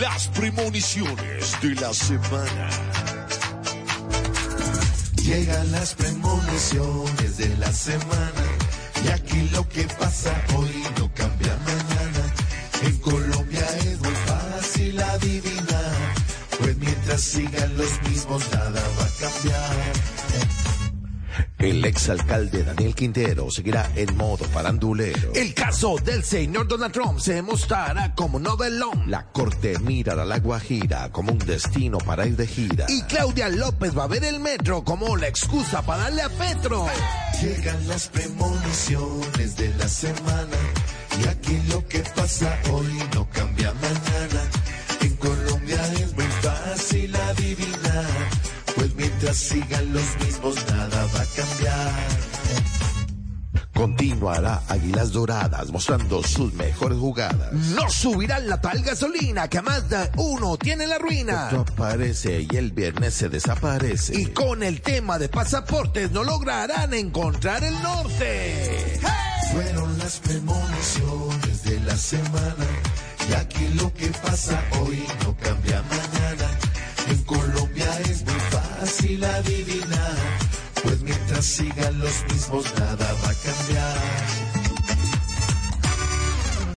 Las premoniciones de la semana. Llegan las premoniciones de la semana. Y aquí lo que pasa hoy no cambia mañana. En Colombia es muy fácil adivinar. Pues mientras sigan los mismos, nada va a cambiar. El exalcalde Daniel Quintero seguirá en modo farandulero. El caso del señor Donald Trump se mostrará como novelón. La corte mirará la Guajira como un destino para ir de gira. Y Claudia López va a ver el metro como la excusa para darle a Petro. Llegan las premoniciones de la semana. Y aquí lo que pasa hoy no cambia mañana. En Colombia es muy fácil adivinar. Pues mientras sigan los mismos, nada. Continuará Águilas Doradas mostrando sus mejores jugadas. No subirán la tal gasolina que más de uno tiene la ruina. Otro aparece y el viernes se desaparece. Y con el tema de pasaportes no lograrán encontrar el norte. Fueron las premoniciones de la semana. Y aquí lo que pasa hoy no cambia mañana. En Colombia es muy fácil adivinar. Mientras sigan los mismos, nada va a cambiar.